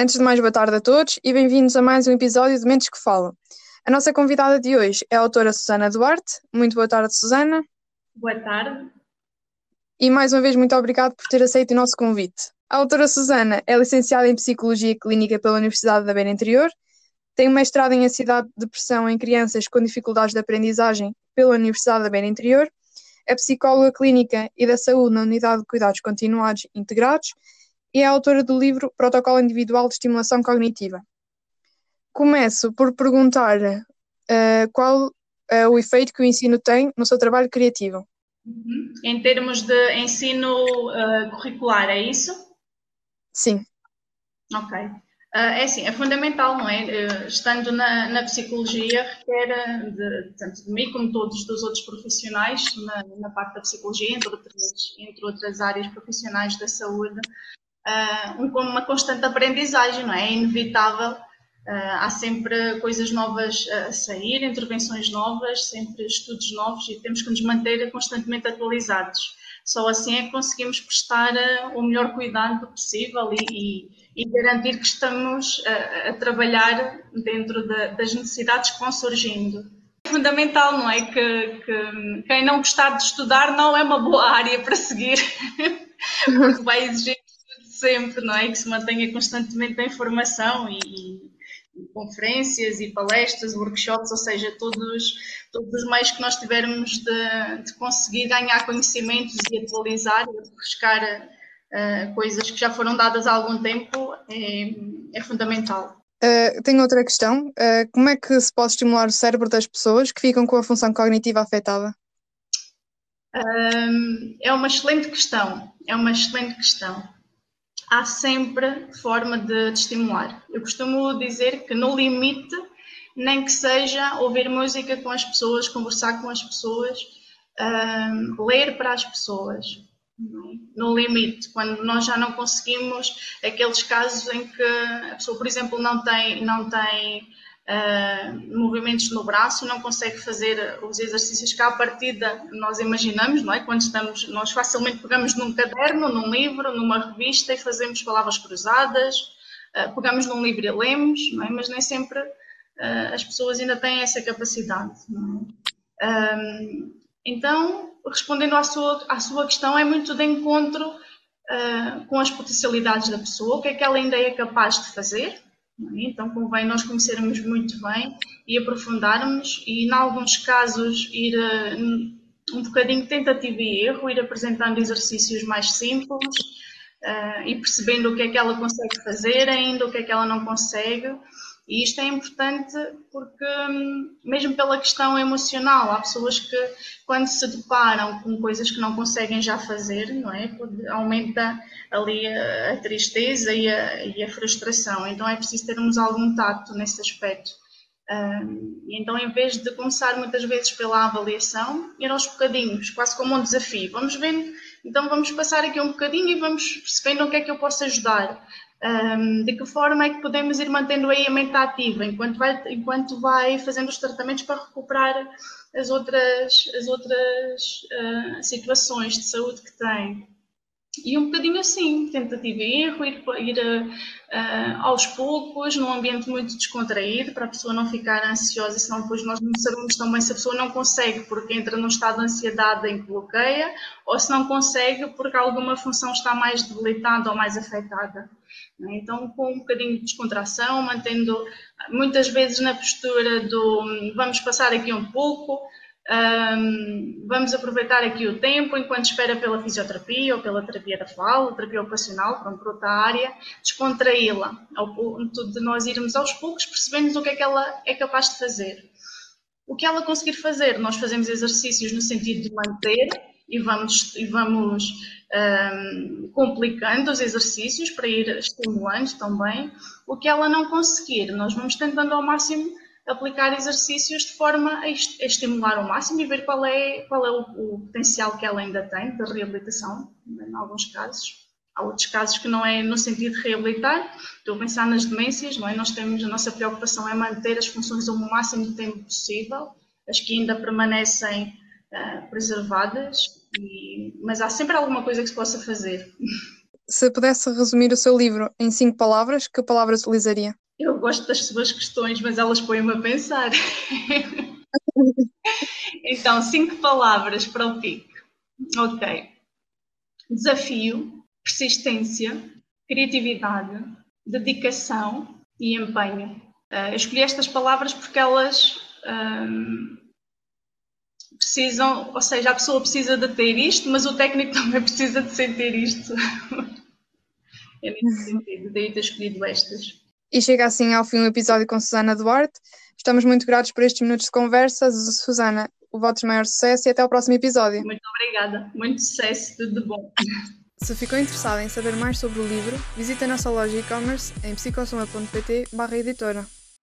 Antes de mais, boa tarde a todos e bem-vindos a mais um episódio de Mentes que Falam. A nossa convidada de hoje é a autora Susana Duarte. Muito boa tarde, Susana. Boa tarde. E mais uma vez, muito obrigado por ter aceito o nosso convite. A autora Susana é licenciada em Psicologia Clínica pela Universidade da Beira Interior, tem um mestrado em Ansiedade e Depressão em Crianças com Dificuldades de Aprendizagem pela Universidade da Beira Interior, é psicóloga clínica e da saúde na Unidade de Cuidados Continuados Integrados e é autora do livro Protocolo Individual de Estimulação Cognitiva. Começo por perguntar uh, qual é o efeito que o ensino tem no seu trabalho criativo. Uhum. Em termos de ensino uh, curricular, é isso? Sim. Ok. Uh, é assim, é fundamental, não é? Uh, estando na, na, psicologia, requer, de, tanto de mim como todos os outros profissionais, na, na, parte da psicologia, entre outras, entre outras áreas profissionais da saúde, uh, uma constante aprendizagem, não é? É inevitável. Uh, há sempre coisas novas a sair, intervenções novas, sempre estudos novos e temos que nos manter constantemente atualizados. Só assim é que conseguimos prestar uh, o melhor cuidado possível e, e, e garantir que estamos a, a trabalhar dentro da, das necessidades que vão surgindo. É fundamental, não é? Que, que quem não gostar de estudar não é uma boa área para seguir, porque vai exigir sempre, não é? Que se mantenha constantemente a informação e, e conferências e palestras, workshops, ou seja, todos, todos os meios que nós tivermos de, de conseguir ganhar conhecimentos e atualizar e refrescar uh, coisas que já foram dadas há algum tempo é, é fundamental. Uh, tenho outra questão. Uh, como é que se pode estimular o cérebro das pessoas que ficam com a função cognitiva afetada? é uma excelente questão. É uma excelente questão há sempre forma de, de estimular. Eu costumo dizer que no limite, nem que seja ouvir música com as pessoas, conversar com as pessoas, ler para as pessoas. No limite, quando nós já não conseguimos aqueles casos em que a pessoa, por exemplo, não tem, não tem uh, movimentos no braço, não consegue fazer os exercícios que à partida nós imaginamos, não é? Quando estamos, nós facilmente pegamos num caderno, num livro, numa revista e fazemos palavras cruzadas, uh, pegamos num livro e lemos, não é? Mas nem sempre uh, as pessoas ainda têm essa capacidade, não é? Um, então, respondendo à sua, à sua questão, é muito de encontro uh, com as potencialidades da pessoa, o que é que ela ainda é capaz de fazer, é? Então convém nós conhecermos muito bem e aprofundarmos e, em alguns casos, ir uh, um bocadinho tentativa e erro, ir apresentando exercícios mais simples uh, e percebendo o que é que ela consegue fazer ainda, o que é que ela não consegue e isto é importante porque, hum, mesmo pela questão emocional, há pessoas que, quando se deparam com coisas que não conseguem já fazer, não é? Aumenta ali a, tristeza e a, e a, frustração. Então é preciso termos algum tato nesse aspecto. Um, então, em vez de começar muitas vezes pela avaliação, ir aos bocadinhos, quase como um desafio. Vamos vendo, então vamos passar aqui um bocadinho e vamos percebendo o que é que eu posso ajudar. Um, de que forma é que podemos ir mantendo aí a mente ativa enquanto vai, enquanto vai fazendo os tratamentos para recuperar as outras, as outras uh, situações de saúde que tem? E um bocadinho assim, tentativa e erro, ir, ir uh, aos poucos, num ambiente muito descontraído, para a pessoa não ficar ansiosa, senão depois nós não sabemos também se a pessoa não consegue porque entra num estado de ansiedade em que bloqueia, ou se não consegue porque alguma função está mais debilitada ou mais afetada. É? Então, com um bocadinho de descontração, mantendo muitas vezes na postura do vamos passar aqui um pouco, um, vamos aproveitar aqui o tempo enquanto espera pela fisioterapia ou pela terapia da fala, terapia ocupacional, pronto, outra área, descontraí-la, ao ponto de nós irmos aos poucos percebendo o que é que ela é capaz de fazer. O que ela conseguir fazer, nós fazemos exercícios no sentido de manter e vamos, e vamos um, complicando os exercícios para ir estimulando também. O que ela não conseguir, nós vamos tentando ao máximo aplicar exercícios de forma a estimular ao máximo e ver qual é, qual é o, o potencial que ela ainda tem de reabilitação, em alguns casos. Há outros casos que não é no sentido de reabilitar. Estou a pensar nas demências, não é? Nós temos, a nossa preocupação é manter as funções o máximo de tempo possível, as que ainda permanecem uh, preservadas, e, mas há sempre alguma coisa que se possa fazer. Se pudesse resumir o seu livro em cinco palavras, que palavras utilizaria? Eu gosto das suas questões, mas elas põem-me a pensar. então, cinco palavras para o pique. Ok. Desafio, persistência, criatividade, dedicação e empenho. Uh, eu escolhi estas palavras porque elas um, precisam, ou seja, a pessoa precisa de ter isto, mas o técnico também precisa de sentir isto. é nesse sentido, daí ter escolhido estas. E chega assim ao fim o episódio com Susana Duarte. Estamos muito gratos por estes minutos de conversa. Susana, o voto de maior sucesso e até ao próximo episódio. Muito obrigada. Muito sucesso, tudo de bom. Se ficou interessado em saber mais sobre o livro, visite a nossa loja e-commerce em psicossoma.pt editora.